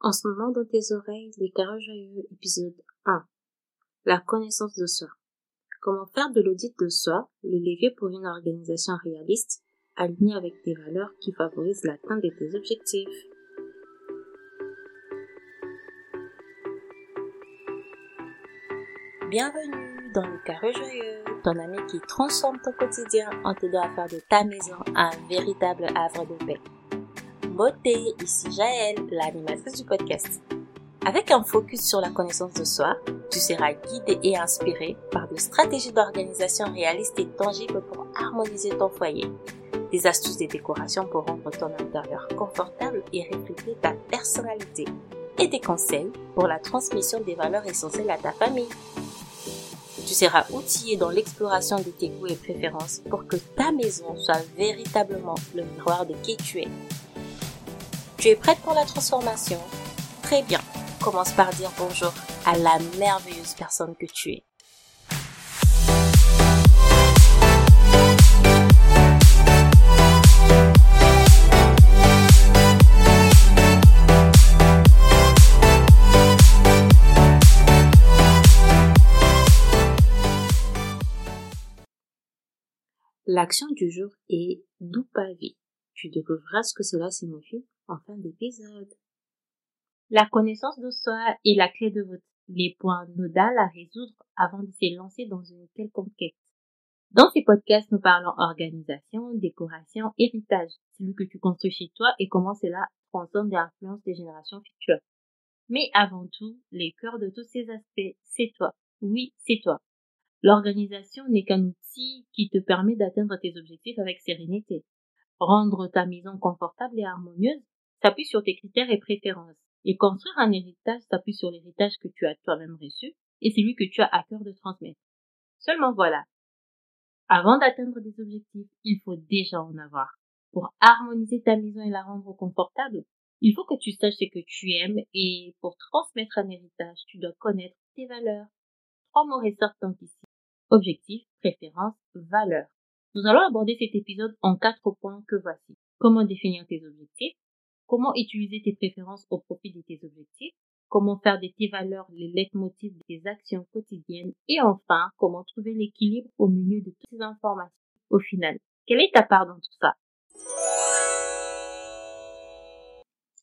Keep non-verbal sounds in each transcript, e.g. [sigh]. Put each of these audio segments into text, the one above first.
En ce moment dans tes oreilles, les carreaux joyeux, épisode 1. La connaissance de soi. Comment faire de l'audit de soi le levier pour une organisation réaliste, alignée avec tes valeurs qui favorisent l'atteinte de tes objectifs? Bienvenue dans le carré joyeux, ton ami qui transforme ton quotidien en t'aidant à faire de ta maison un véritable havre de paix beauté, ici Jaël, l'animatrice du podcast. Avec un focus sur la connaissance de soi, tu seras guidé et inspiré par des stratégies d'organisation réalistes et tangibles pour harmoniser ton foyer, des astuces de décoration pour rendre ton intérieur confortable et refléter ta personnalité, et des conseils pour la transmission des valeurs essentielles à ta famille. Tu seras outillé dans l'exploration de tes goûts et préférences pour que ta maison soit véritablement le miroir de qui tu es tu es prête pour la transformation? Très bien. Commence par dire bonjour à la merveilleuse personne que tu es. L'action du jour est vie. Tu découvriras ce que cela signifie en fin d'épisode. La connaissance de soi est la clé de vote, les points nodaux à résoudre avant de se lancer dans une quelconque quête. Dans ces podcasts, nous parlons organisation, décoration, héritage, celui que tu construis chez toi et comment cela transforme des influences des générations futures. Mais avant tout, les cœurs de tous ces aspects, c'est toi. Oui, c'est toi. L'organisation n'est qu'un outil qui te permet d'atteindre tes objectifs avec sérénité. Rendre ta maison confortable et harmonieuse, s'appuie sur tes critères et préférences. Et construire un héritage s'appuie sur l'héritage que tu as toi-même reçu et celui que tu as à cœur de transmettre. Seulement voilà. Avant d'atteindre des objectifs, il faut déjà en avoir. Pour harmoniser ta maison et la rendre confortable, il faut que tu saches ce que tu aimes et pour transmettre un héritage, tu dois connaître tes valeurs. Trois mots ressortent ici. Objectif, préférence, valeur. Nous allons aborder cet épisode en quatre points que voici. Comment définir tes objectifs, comment utiliser tes préférences au profit de tes objectifs, comment faire de tes valeurs les leitmotivs de tes actions quotidiennes? Et enfin, comment trouver l'équilibre au milieu de toutes ces informations? Au final, quelle est ta part dans tout ça?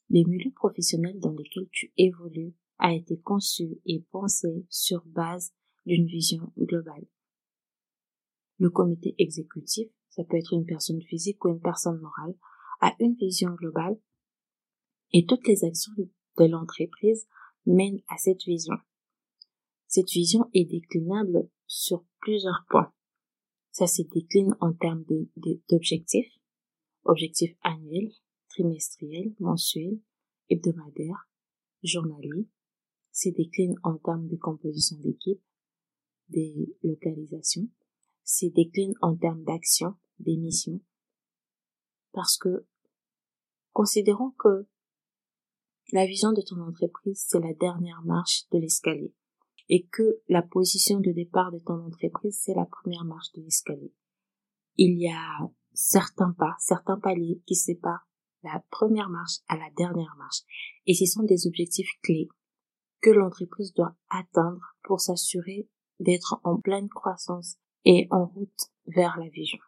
Les milieux professionnels dans lesquels tu évolues a été conçu et pensé sur base d'une vision globale. Le comité exécutif, ça peut être une personne physique ou une personne morale, a une vision globale et toutes les actions de l'entreprise mènent à cette vision. Cette vision est déclinable sur plusieurs points. Ça se décline en termes d'objectifs, objectifs annuels, trimestriels, mensuels, hebdomadaires, journaliers. Se décline en termes de composition d'équipe, des localisations. Se décline en termes d'actions, des missions. Parce que considérons que la vision de ton entreprise, c'est la dernière marche de l'escalier. Et que la position de départ de ton entreprise, c'est la première marche de l'escalier. Il y a certains pas, certains paliers qui séparent la première marche à la dernière marche. Et ce sont des objectifs clés que l'entreprise doit atteindre pour s'assurer d'être en pleine croissance et en route vers la vision.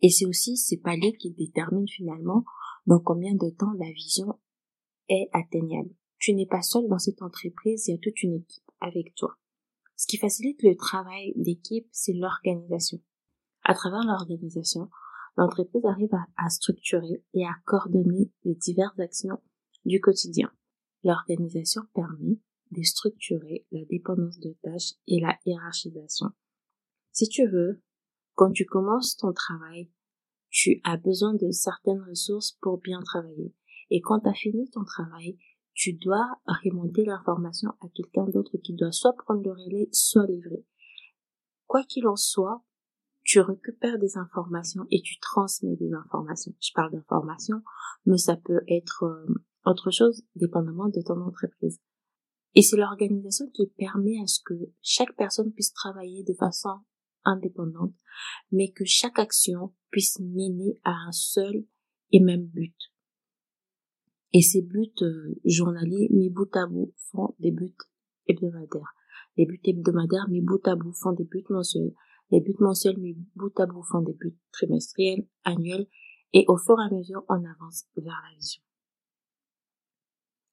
Et c'est aussi ces paliers qui déterminent finalement dans combien de temps la vision est atteignable. Tu n'es pas seul dans cette entreprise, il y a toute une équipe avec toi. Ce qui facilite le travail d'équipe, c'est l'organisation. À travers l'organisation, l'entreprise arrive à, structurer et à coordonner les diverses actions du quotidien. L'organisation permet de structurer la dépendance de tâches et la hiérarchisation. Si tu veux, quand tu commences ton travail, tu as besoin de certaines ressources pour bien travailler. Et quand tu as fini ton travail, tu dois remonter l'information à quelqu'un d'autre qui doit soit prendre le relais, soit livrer. Quoi qu'il en soit, tu récupères des informations et tu transmets des informations. Je parle d'informations, mais ça peut être euh, autre chose dépendamment de ton entreprise. Et c'est l'organisation qui permet à ce que chaque personne puisse travailler de façon indépendante, mais que chaque action puisse mener à un seul et même but. Et ces buts euh, journaliers mis bout à bout font des buts hebdomadaires. Les buts hebdomadaires mis bout à bout font des buts mensuels. Les buts mensuels mis bout à bout font des buts trimestriels, annuels, et au fur et à mesure, on avance vers la vision.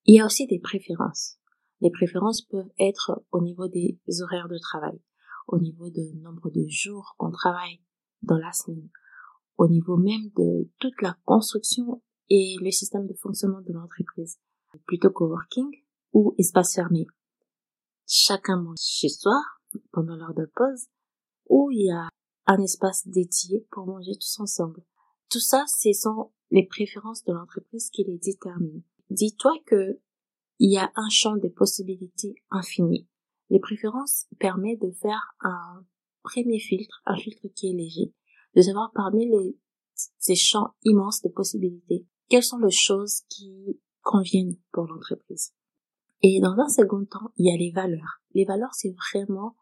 Il y a aussi des préférences. Les préférences peuvent être au niveau des horaires de travail, au niveau du nombre de jours qu'on travaille dans la semaine, au niveau même de toute la construction et le système de fonctionnement de l'entreprise, plutôt coworking ou espace fermé. Chacun mange chez soi pendant l'heure de pause ou il y a un espace dédié pour manger tous ensemble. Tout ça, ce sont les préférences de l'entreprise qui les déterminent. Dis-toi que il y a un champ de possibilités infini. Les préférences permettent de faire un premier filtre, un filtre qui est léger, de savoir parmi les, ces champs immenses de possibilités, quelles sont les choses qui conviennent pour l'entreprise. Et dans un second temps, il y a les valeurs. Les valeurs, c'est vraiment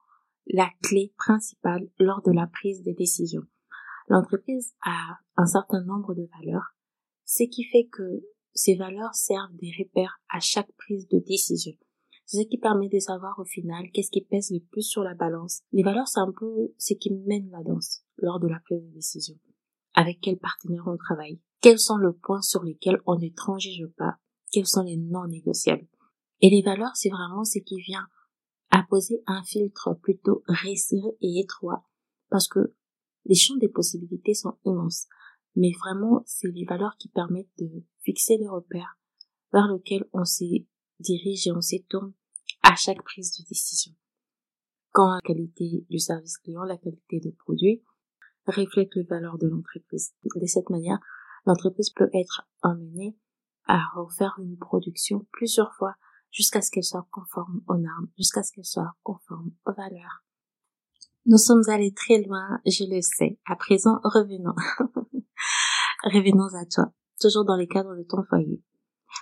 la clé principale lors de la prise des décisions. L'entreprise a un certain nombre de valeurs, ce qui fait que ces valeurs servent des repères à chaque prise de décision. C'est ce qui permet de savoir au final qu'est-ce qui pèse le plus sur la balance. Les valeurs, c'est un peu ce qui mène la danse lors de la prise de décision. Avec quel partenaire on travaille Quels sont les points sur lesquels on ne transige pas Quels sont les non négociables? Et les valeurs, c'est vraiment ce qui vient à poser un filtre plutôt resserré et étroit parce que les champs des possibilités sont immenses. Mais vraiment, c'est les valeurs qui permettent de fixer les repères vers lesquels on se dirige et on se tourne à chaque prise de décision. Quand la qualité du service client, la qualité de produit reflète les valeurs de l'entreprise. De cette manière, l'entreprise peut être amenée à refaire une production plusieurs fois jusqu'à ce qu'elle soit conforme aux normes, jusqu'à ce qu'elle soit conforme aux valeurs. Nous sommes allés très loin, je le sais. À présent, revenons. [laughs] revenons à toi, toujours dans les cadres de ton foyer.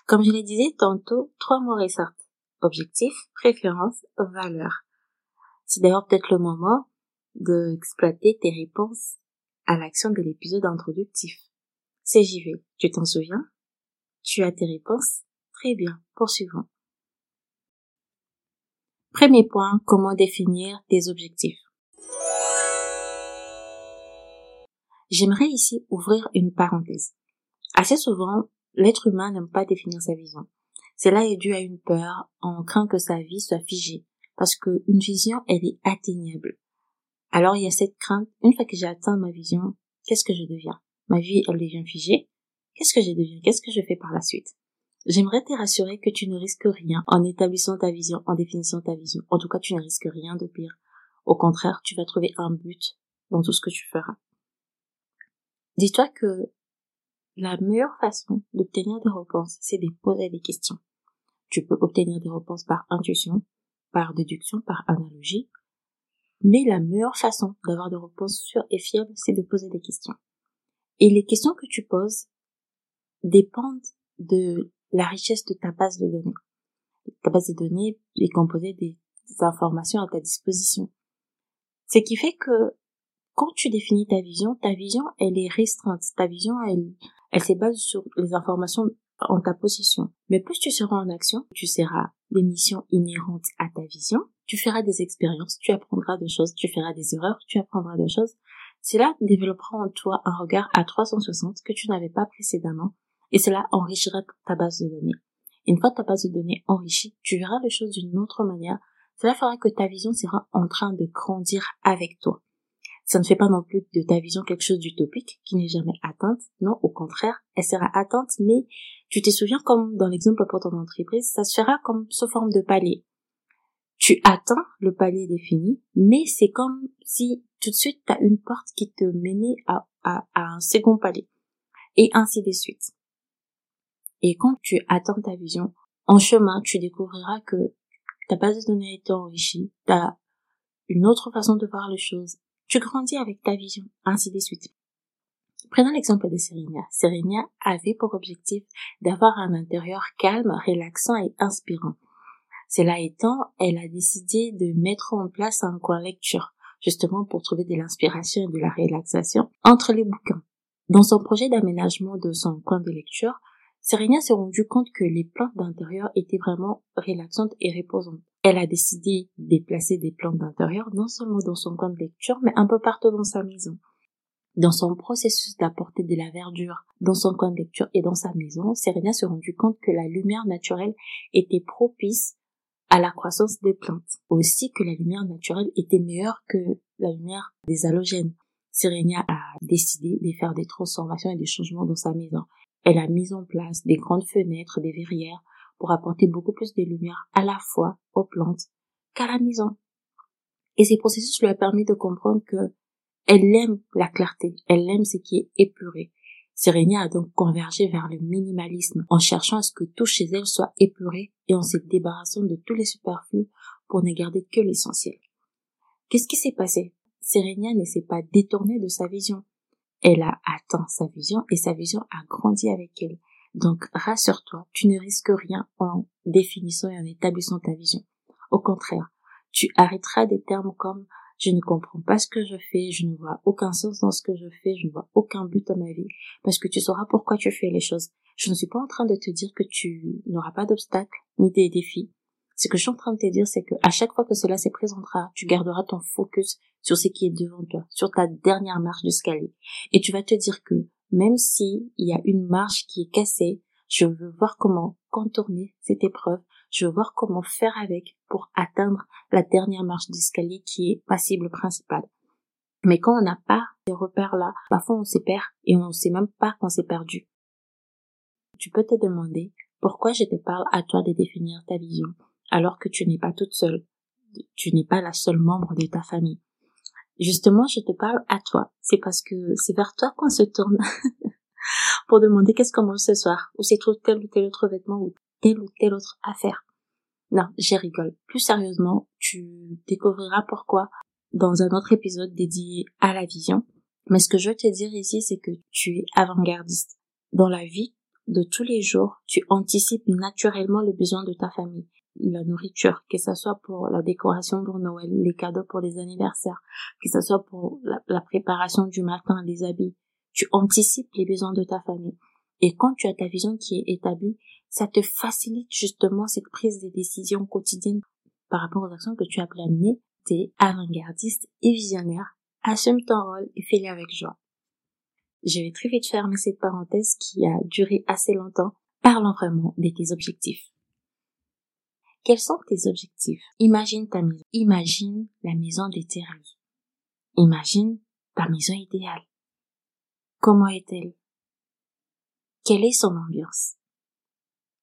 Comme je le disais tantôt, trois mots ressortent. Objectif, préférence, valeur. C'est d'ailleurs peut-être le moment d'exploiter tes réponses à l'action de l'épisode introductif. CJV, tu t'en souviens Tu as tes réponses Très bien, poursuivons. Premier point, comment définir tes objectifs? J'aimerais ici ouvrir une parenthèse. Assez souvent, l'être humain n'aime pas définir sa vision. Cela est dû à une peur, on craint que sa vie soit figée, parce qu'une vision, elle est atteignable. Alors il y a cette crainte, une fois que j'ai atteint ma vision, qu'est-ce que je deviens? Ma vie, elle devient figée. Qu'est-ce que je deviens? Qu'est-ce que je fais par la suite? J'aimerais te rassurer que tu ne risques rien en établissant ta vision, en définissant ta vision. En tout cas, tu ne risques rien de pire. Au contraire, tu vas trouver un but dans tout ce que tu feras. Dis-toi que la meilleure façon d'obtenir des réponses, c'est de poser des questions. Tu peux obtenir des réponses par intuition, par déduction, par analogie, mais la meilleure façon d'avoir des réponses sûres et fiables, c'est de poser des questions. Et les questions que tu poses dépendent de la richesse de ta base de données. Ta base de données est composée des informations à ta disposition. Ce qui fait que quand tu définis ta vision, ta vision, elle est restreinte. Ta vision, elle, elle se base sur les informations en ta possession. Mais plus tu seras en action, tu seras des missions inhérentes à ta vision, tu feras des expériences, tu apprendras des choses, tu feras des erreurs, tu apprendras des choses. Cela développera en toi un regard à 360 que tu n'avais pas précédemment et cela enrichira ta base de données. Une fois ta base de données enrichie, tu verras les choses d'une autre manière. Cela fera que ta vision sera en train de grandir avec toi. Ça ne fait pas non plus de ta vision quelque chose d'utopique qui n'est jamais atteinte. Non, au contraire, elle sera atteinte, mais tu te souviens comme dans l'exemple pour ton entreprise, ça se fera comme sous forme de palier. Tu atteins le palier défini, mais c'est comme si tout de suite tu une porte qui te menait à un second palier. Et ainsi de suite. Et quand tu atteins ta vision, en chemin, tu découvriras que ta base de données a été enrichie, tu as une autre façon de voir les choses, tu grandis avec ta vision, ainsi de suite. Prenons l'exemple de Serenia. Serenia avait pour objectif d'avoir un intérieur calme, relaxant et inspirant. Cela étant, elle a décidé de mettre en place un coin lecture, justement pour trouver de l'inspiration et de la relaxation entre les bouquins. Dans son projet d'aménagement de son coin de lecture, Serena s'est rendue compte que les plantes d'intérieur étaient vraiment relaxantes et reposantes. Elle a décidé de déplacer des plantes d'intérieur non seulement dans son coin de lecture, mais un peu partout dans sa maison. Dans son processus d'apporter de la verdure dans son coin de lecture et dans sa maison, Serena s'est rendue compte que la lumière naturelle était propice à la croissance des plantes. Aussi que la lumière naturelle était meilleure que la lumière des halogènes. Serena a décidé de faire des transformations et des changements dans sa maison. Elle a mis en place des grandes fenêtres, des verrières pour apporter beaucoup plus de lumière à la fois aux plantes qu'à la maison. Et ces processus lui a permis de comprendre que elle aime la clarté, elle aime ce qui est épuré. Serena a donc convergé vers le minimalisme en cherchant à ce que tout chez elle soit épuré et en se débarrassant de tous les superflus pour ne garder que l'essentiel. Qu'est-ce qui s'est passé? Serena ne s'est pas détournée de sa vision. Elle a atteint sa vision et sa vision a grandi avec elle. Donc rassure-toi, tu ne risques rien en définissant et en établissant ta vision. Au contraire, tu arrêteras des termes comme je ne comprends pas ce que je fais, je ne vois aucun sens dans ce que je fais, je ne vois aucun but dans ma vie, parce que tu sauras pourquoi tu fais les choses. Je ne suis pas en train de te dire que tu n'auras pas d'obstacles ni des défis. Ce que je suis en train de te dire, c'est que à chaque fois que cela se présentera, tu garderas ton focus sur ce qui est devant toi, sur ta dernière marche d'escalier. Et tu vas te dire que même si il y a une marche qui est cassée, je veux voir comment contourner cette épreuve, je veux voir comment faire avec pour atteindre la dernière marche d'escalier qui est ma cible principale. Mais quand on n'a pas ces repères-là, parfois on s'y perd et on ne sait même pas qu'on s'est perdu. Tu peux te demander pourquoi je te parle à toi de définir ta vision alors que tu n'es pas toute seule. Tu n'es pas la seule membre de ta famille. Justement, je te parle à toi. C'est parce que c'est vers toi qu'on se tourne [laughs] pour demander qu'est-ce qu'on mange ce soir, ou c'est trop tel ou tel autre vêtement, ou telle ou telle autre affaire. Non, j'ai rigole. Plus sérieusement, tu découvriras pourquoi dans un autre épisode dédié à la vision. Mais ce que je veux te dire ici, c'est que tu es avant-gardiste. Dans la vie de tous les jours, tu anticipes naturellement le besoin de ta famille la nourriture, que ce soit pour la décoration pour Noël, les cadeaux pour les anniversaires, que ce soit pour la, préparation du matin, les habits. Tu anticipes les besoins de ta famille. Et quand tu as ta vision qui est établie, ça te facilite justement cette prise de décision quotidienne par rapport aux actions que tu as planées. T'es avant-gardiste et visionnaire. Assume ton rôle et fais-le avec joie. Je vais très vite fermer cette parenthèse qui a duré assez longtemps. Parlons vraiment de tes objectifs. Quels sont tes objectifs? Imagine ta maison. Imagine la maison de rêves. Imagine ta maison idéale. Comment est-elle? Quelle est son ambiance?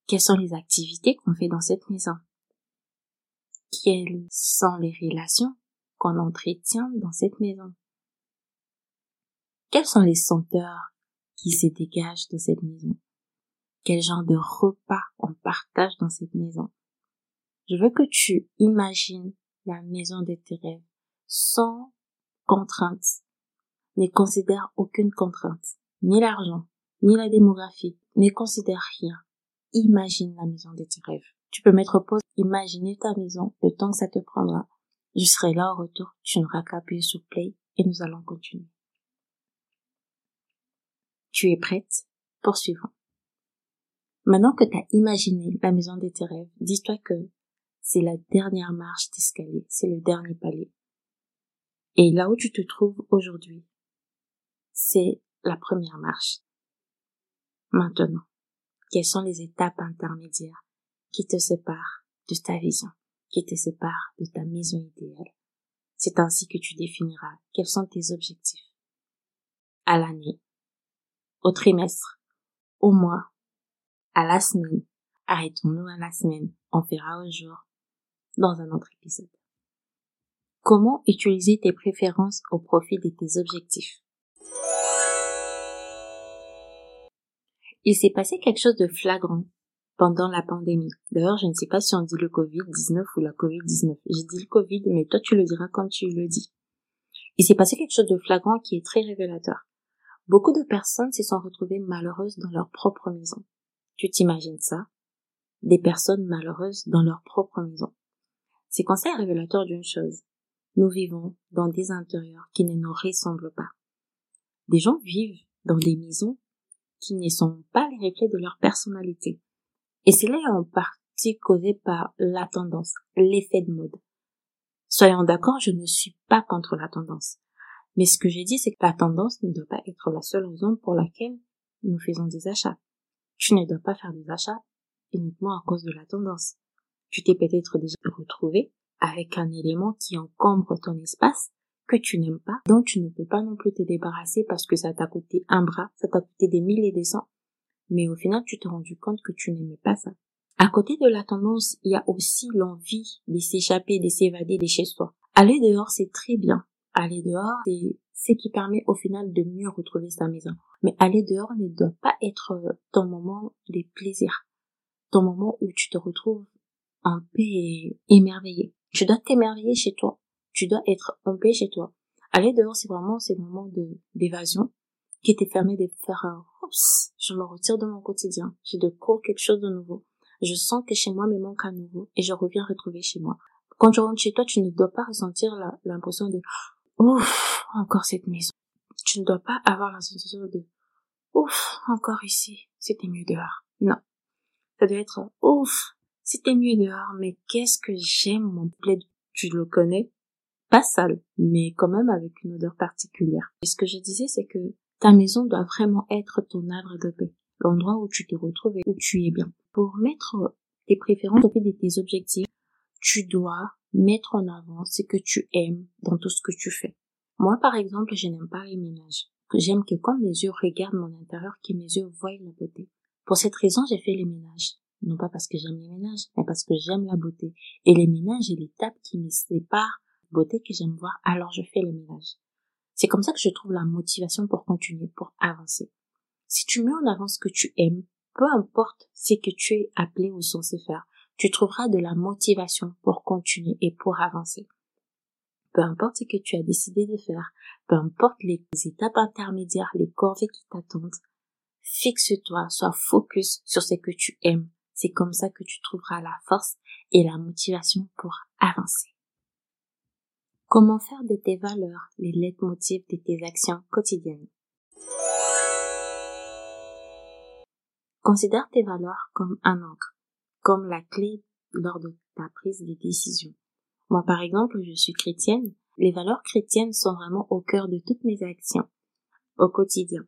Quelles sont les activités qu'on fait dans cette maison? Quelles sont les relations qu'on entretient dans cette maison? Quelles sont les senteurs qui se dégagent dans cette maison? Quel genre de repas on partage dans cette maison? Je veux que tu imagines la maison de tes rêves sans contrainte. Ne considère aucune contrainte, ni l'argent, ni la démographie, ne considère rien. Imagine la maison de tes rêves. Tu peux mettre pause, imaginer ta maison le temps que ça te prendra. Je serai là au retour, tu n'auras qu'à appuyer sur play et nous allons continuer. Tu es prête? Poursuivons. Maintenant que tu as imaginé la maison de tes rêves, dis-toi que c'est la dernière marche d'escalier, c'est le dernier palier. Et là où tu te trouves aujourd'hui, c'est la première marche. Maintenant, quelles sont les étapes intermédiaires qui te séparent de ta vision, qui te séparent de ta maison idéale? C'est ainsi que tu définiras quels sont tes objectifs. À l'année, au trimestre, au mois, à la semaine. Arrêtons-nous à la semaine. On fera au jour dans un autre épisode. Comment utiliser tes préférences au profit de tes objectifs? Il s'est passé quelque chose de flagrant pendant la pandémie. D'ailleurs, je ne sais pas si on dit le Covid-19 ou la Covid-19. J'ai dit le Covid, mais toi tu le diras quand tu le dis. Il s'est passé quelque chose de flagrant qui est très révélateur. Beaucoup de personnes se sont retrouvées malheureuses dans leur propre maison. Tu t'imagines ça? Des personnes malheureuses dans leur propre maison. C'est conseil révélateur d'une chose. Nous vivons dans des intérieurs qui ne nous ressemblent pas. Des gens vivent dans des maisons qui ne sont pas les reflets de leur personnalité. Et cela est en partie causé par la tendance, l'effet de mode. Soyons d'accord, je ne suis pas contre la tendance. Mais ce que j'ai dit, c'est que la tendance ne doit pas être la seule raison pour laquelle nous faisons des achats. Tu ne dois pas faire des achats uniquement à cause de la tendance. Tu t'es peut-être déjà retrouvé avec un élément qui encombre ton espace que tu n'aimes pas, dont tu ne peux pas non plus te débarrasser parce que ça t'a coûté un bras, ça t'a coûté des milliers et des cents. Mais au final, tu t'es rendu compte que tu n'aimais pas ça. À côté de la tendance, il y a aussi l'envie de s'échapper, de s'évader de chez soi. Aller dehors, c'est très bien. Aller dehors, c'est ce qui permet au final de mieux retrouver sa maison. Mais aller dehors ne doit pas être ton moment des plaisirs. Ton moment où tu te retrouves en paix et émerveillé. Tu dois t'émerveiller chez toi. Tu dois être en paix chez toi. Aller dehors, c'est vraiment ces moments de, d'évasion qui te permet de faire un oups, je me retire de mon quotidien. J'ai de cours quelque chose de nouveau. Je sens que chez moi me manque à nouveau et je reviens retrouver chez moi. Quand tu rentres chez toi, tu ne dois pas ressentir l'impression de ouf, encore cette maison. Tu ne dois pas avoir la sensation de ouf, encore ici, c'était mieux dehors. Non. Ça doit être ouf, c'était mieux dehors, mais qu'est-ce que j'aime mon plaid. Tu le connais? Pas sale, mais quand même avec une odeur particulière. Et ce que je disais, c'est que ta maison doit vraiment être ton havre de paix, l'endroit où tu te retrouves et où tu es bien. Pour mettre tes préférences au pied de tes objectifs, tu dois mettre en avant ce que tu aimes dans tout ce que tu fais. Moi, par exemple, je n'aime pas les ménages. J'aime que quand mes yeux regardent mon intérieur, que mes yeux voient la beauté. Pour cette raison, j'ai fait les ménages. Non pas parce que j'aime les ménages, mais parce que j'aime la beauté. Et les ménages et l'étape qui me séparent beauté que j'aime voir, alors je fais le ménage. C'est comme ça que je trouve la motivation pour continuer, pour avancer. Si tu mets en avant ce que tu aimes, peu importe ce que tu es appelé ou censé faire, tu trouveras de la motivation pour continuer et pour avancer. Peu importe ce que tu as décidé de faire, peu importe les étapes intermédiaires, les corvées qui t'attendent, fixe-toi, sois focus sur ce que tu aimes. C'est comme ça que tu trouveras la force et la motivation pour avancer. Comment faire de tes valeurs les leitmotivs de tes actions quotidiennes? Considère tes valeurs comme un encre, comme la clé lors de ta prise de décision. Moi, par exemple, je suis chrétienne. Les valeurs chrétiennes sont vraiment au cœur de toutes mes actions, au quotidien.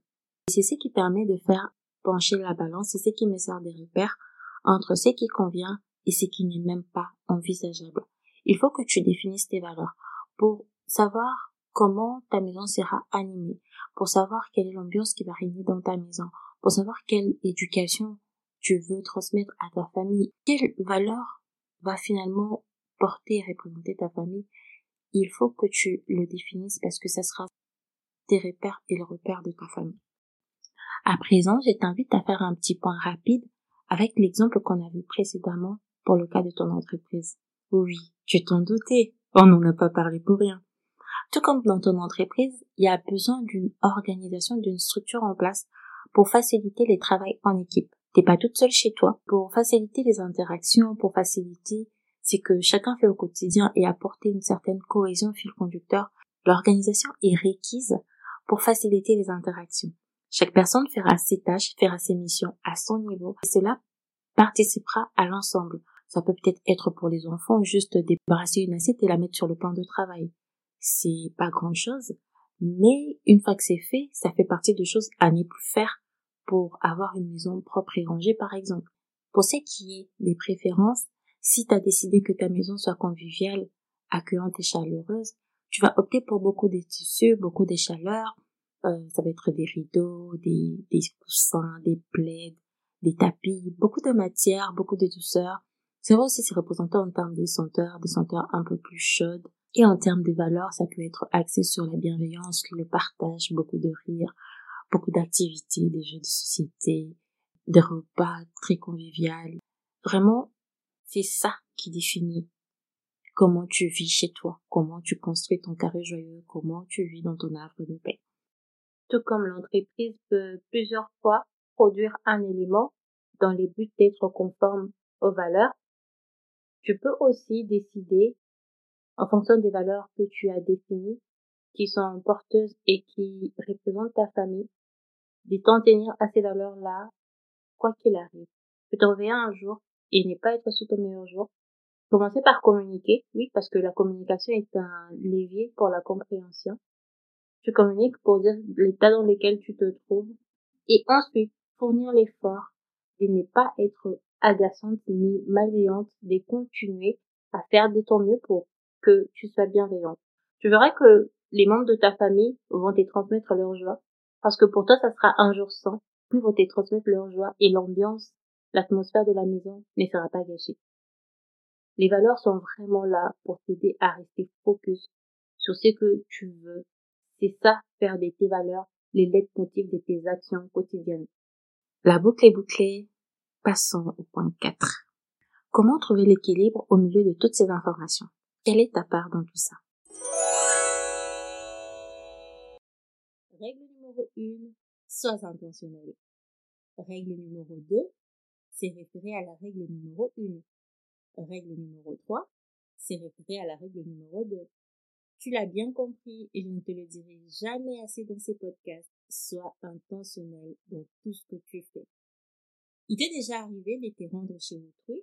C'est ce qui permet de faire pencher la balance, c'est ce qui me sert de repère entre ce qui convient et ce qui n'est même pas envisageable. Il faut que tu définisses tes valeurs pour savoir comment ta maison sera animée, pour savoir quelle est l'ambiance qui va régner dans ta maison, pour savoir quelle éducation tu veux transmettre à ta famille, quelle valeur va finalement porter et représenter ta famille, il faut que tu le définisses parce que ça sera tes repères et le repère de ta famille. À présent, je t'invite à faire un petit point rapide avec l'exemple qu'on a vu précédemment pour le cas de ton entreprise. Oui, tu t'en doutais, on n'en a pas parlé pour rien. Tout comme dans ton entreprise, il y a besoin d'une organisation, d'une structure en place pour faciliter les travails en équipe. T'es pas toute seule chez toi. Pour faciliter les interactions, pour faciliter ce que chacun fait au quotidien et apporter une certaine cohésion fil conducteur, l'organisation est requise pour faciliter les interactions. Chaque personne fera ses tâches, fera ses missions à son niveau et cela participera à l'ensemble. Ça peut peut-être être pour les enfants juste débarrasser une assiette et la mettre sur le plan de travail. C'est pas grand chose, mais une fois que c'est fait, ça fait partie des choses à ne plus faire pour avoir une maison propre et rangée par exemple. Pour ce qui est des préférences, si tu as décidé que ta maison soit conviviale, accueillante et chaleureuse, tu vas opter pour beaucoup de tissus, beaucoup de chaleur. Euh, ça va être des rideaux, des, des coussins, des plaids, des tapis, beaucoup de matière, beaucoup de douceur. C'est vrai aussi c'est représenté en termes des senteurs, des senteurs un peu plus chaudes. Et en termes de valeurs, ça peut être axé sur la bienveillance, le partage, beaucoup de rire, beaucoup d'activités, des jeux de société, des repas très conviviaux. Vraiment, c'est ça qui définit comment tu vis chez toi, comment tu construis ton carré joyeux, comment tu vis dans ton arbre de paix. Tout comme l'entreprise peut plusieurs fois produire un élément dans les buts d'être conforme aux valeurs, tu peux aussi décider, en fonction des valeurs que tu as définies, qui sont porteuses et qui représentent ta famille, de t'en tenir à ces valeurs-là, quoi qu'il arrive. Tu te réveiller un jour et ne pas être sous ton meilleur jour. Commencer par communiquer, oui, parce que la communication est un levier pour la compréhension. Tu communiques pour dire l'état dans lequel tu te trouves et ensuite fournir l'effort de ne pas être agaçante ni malveillante, de continuer à faire de ton mieux pour que tu sois bienveillante. Tu verras que les membres de ta famille vont te transmettre leur joie, parce que pour toi, ça sera un jour sans, puis vont te transmettre leur joie et l'ambiance, l'atmosphère de la maison ne sera pas gâchée. Les valeurs sont vraiment là pour t'aider à rester focus sur ce que tu veux. C'est ça, faire de tes valeurs les lettres motives de tes actions quotidiennes. La boucle est bouclée. Passons au point 4. Comment trouver l'équilibre au milieu de toutes ces informations? Quelle est ta part dans tout ça? Règle numéro 1, sois intentionnel. Règle numéro 2, c'est référé à la règle numéro 1. Règle numéro 3, c'est référé à la règle numéro 2. Tu l'as bien compris et je ne te le dirai jamais assez dans ces podcasts. Sois intentionnel dans tout ce que tu fais. Il t'est déjà arrivé de te rendre chez autrui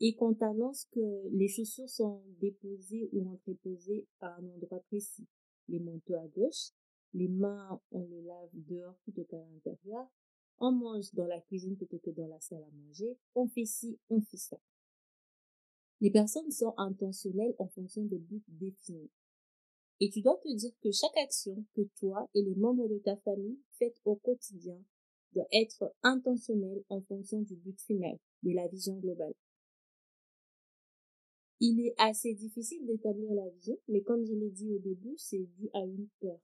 et qu'on t'annonce que les chaussures sont déposées ou entreposées à un endroit précis. Les manteaux à gauche, les mains, on les lave dehors plutôt qu'à l'intérieur. On mange dans la cuisine plutôt que dans la salle à manger. On fait ci, on fait ça. Les personnes sont intentionnelles en fonction des buts définis. Et tu dois te dire que chaque action que toi et les membres de ta famille faites au quotidien doit être intentionnelle en fonction du but final, de la vision globale. Il est assez difficile d'établir la vision, mais comme je l'ai dit au début, c'est dû à une peur.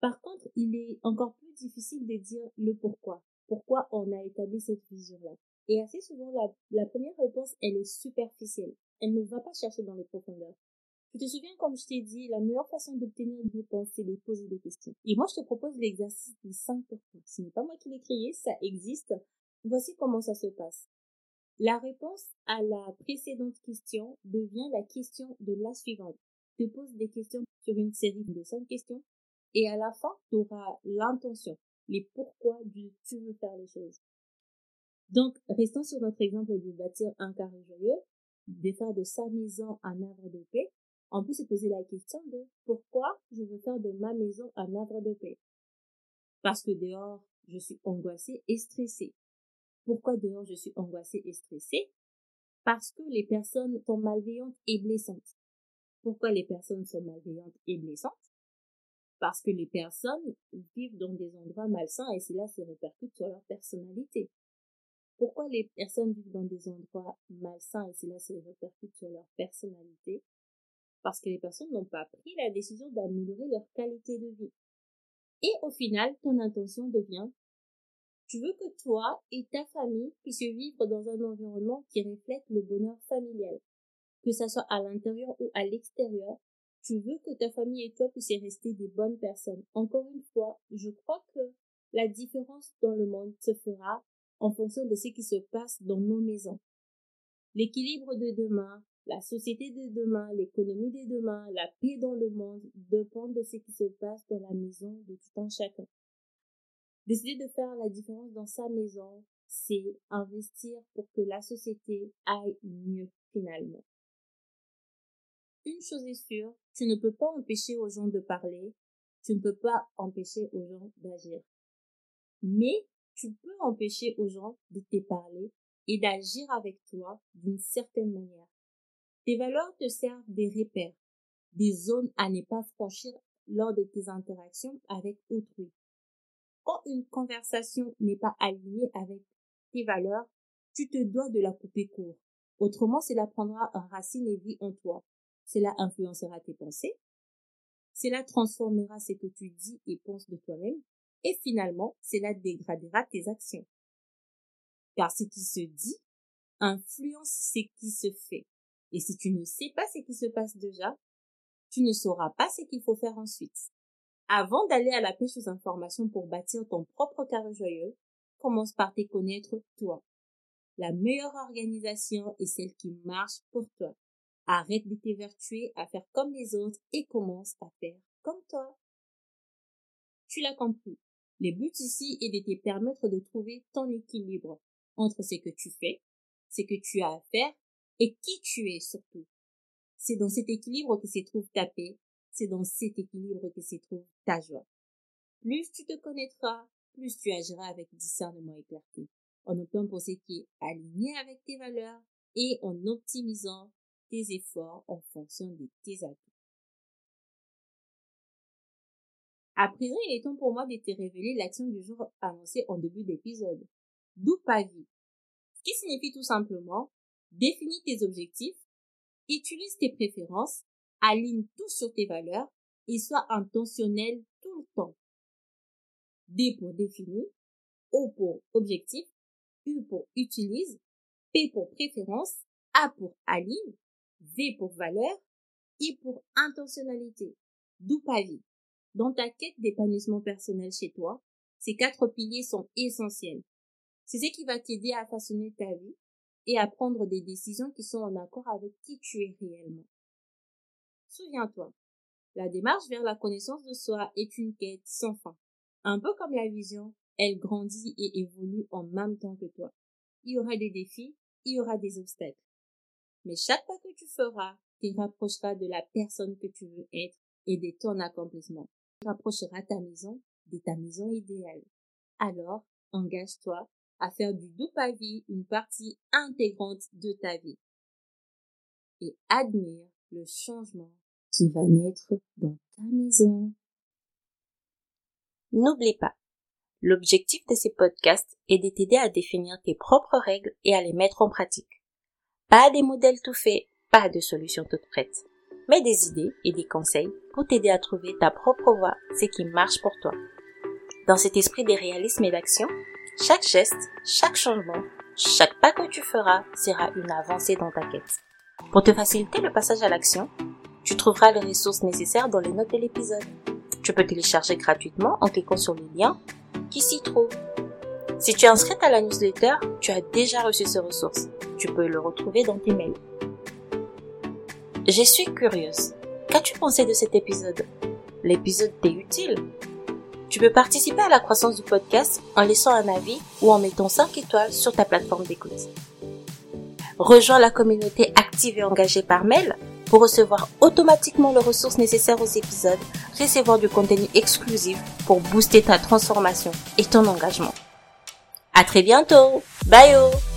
Par contre, il est encore plus difficile de dire le pourquoi. Pourquoi on a établi cette vision-là? Et assez souvent, la, la première réponse, elle est superficielle. Elle ne va pas chercher dans les profondeurs. Tu te souviens, comme je t'ai dit, la meilleure façon d'obtenir une réponse, c'est de poser des questions. Et moi, je te propose l'exercice des 5 pourquoi. Ce n'est pas moi qui l'ai créé, ça existe. Voici comment ça se passe. La réponse à la précédente question devient la question de la suivante. Tu poses des questions sur une série de 5 questions et à la fin, tu auras l'intention, les pourquoi du tu veux faire les choses. Donc, restons sur notre exemple de bâtir un carré joyeux, de faire de sa maison un havre de paix. On peut se poser la question de pourquoi je veux faire de ma maison un havre de paix. Parce que dehors, je suis angoissée et stressée. Pourquoi dehors je suis angoissée et stressée? Parce que les personnes sont malveillantes et blessantes. Pourquoi les personnes sont malveillantes et blessantes? parce que les personnes vivent dans des endroits malsains et cela se répercute sur leur personnalité. Pourquoi les personnes vivent dans des endroits malsains et cela se répercute sur leur personnalité? Parce que les personnes n'ont pas pris la décision d'améliorer leur qualité de vie. Et au final, ton intention devient tu veux que toi et ta famille puissiez vivre dans un environnement qui reflète le bonheur familial, que ça soit à l'intérieur ou à l'extérieur, tu veux que ta famille et toi puissiez rester des bonnes personnes. Encore une fois, je crois que la différence dans le monde se fera en fonction de ce qui se passe dans nos maisons. L'équilibre de demain, la société de demain, l'économie de demain, la paix dans le monde dépendent de ce qui se passe dans la maison de tout un chacun. Décider de faire la différence dans sa maison, c'est investir pour que la société aille mieux finalement. Une chose est sûre, tu ne peux pas empêcher aux gens de parler, tu ne peux pas empêcher aux gens d'agir. Mais tu peux empêcher aux gens de te parler et d'agir avec toi d'une certaine manière. Tes valeurs te servent des repères, des zones à ne pas franchir lors de tes interactions avec autrui. Quand une conversation n'est pas alignée avec tes valeurs, tu te dois de la couper court. Autrement, cela prendra racine et vie en toi. Cela influencera tes pensées. Cela transformera ce que tu dis et penses de toi-même. Et finalement, cela dégradera tes actions. Car ce qui se dit influence ce qui se fait. Et si tu ne sais pas ce qui se passe déjà, tu ne sauras pas ce qu'il faut faire ensuite. Avant d'aller à la pêche aux informations pour bâtir ton propre carré joyeux, commence par te connaître toi. La meilleure organisation est celle qui marche pour toi. Arrête de t'évertuer à faire comme les autres et commence à faire comme toi. Tu l'as compris. Le but ici est de te permettre de trouver ton équilibre entre ce que tu fais, ce que tu as à faire et qui tu es surtout? C'est dans cet équilibre que se trouve ta paix, c'est dans cet équilibre que se trouve ta joie. Plus tu te connaîtras, plus tu agiras avec discernement et clarté, en optant pour ce qui est aligné avec tes valeurs et en optimisant tes efforts en fonction de tes atouts. À présent, il est temps pour moi de te révéler l'action du jour annoncée en début d'épisode. D'où vie? Ce qui signifie tout simplement, définis tes objectifs, utilise tes préférences, aligne tout sur tes valeurs et sois intentionnel tout le temps. D pour définir, O pour objectif, U pour utilise, P pour préférence, A pour aligne, V pour valeur, I pour intentionnalité. D'où vie. Dans ta quête d'épanouissement personnel chez toi, ces quatre piliers sont essentiels. C'est ce qui va t'aider à façonner ta vie et à prendre des décisions qui sont en accord avec qui tu es réellement. Souviens-toi, la démarche vers la connaissance de soi est une quête sans fin. Un peu comme la vision, elle grandit et évolue en même temps que toi. Il y aura des défis, il y aura des obstacles. Mais chaque pas que tu feras te rapprochera de la personne que tu veux être et de ton accomplissement rapprochera ta maison de ta maison idéale. Alors, engage-toi à faire du vie une partie intégrante de ta vie. Et admire le changement qui va naître dans ta maison. N'oublie pas, l'objectif de ces podcasts est de t'aider à définir tes propres règles et à les mettre en pratique. Pas des modèles tout faits, pas de solutions toutes prêtes mais des idées et des conseils pour t'aider à trouver ta propre voie, ce qui marche pour toi. Dans cet esprit de réalisme et d'action, chaque geste, chaque changement, chaque pas que tu feras sera une avancée dans ta quête. Pour te faciliter le passage à l'action, tu trouveras les ressources nécessaires dans les notes de l'épisode. Tu peux télécharger gratuitement en cliquant sur le lien qui s'y trouve. Si tu es inscrite à la newsletter, tu as déjà reçu ces ressources. Tu peux le retrouver dans tes mails. Je suis curieuse. Qu'as-tu pensé de cet épisode? L'épisode t'est utile? Tu peux participer à la croissance du podcast en laissant un avis ou en mettant 5 étoiles sur ta plateforme d'écoute. Rejoins la communauté active et engagée par mail pour recevoir automatiquement les ressources nécessaires aux épisodes, recevoir du contenu exclusif pour booster ta transformation et ton engagement. À très bientôt. Bye!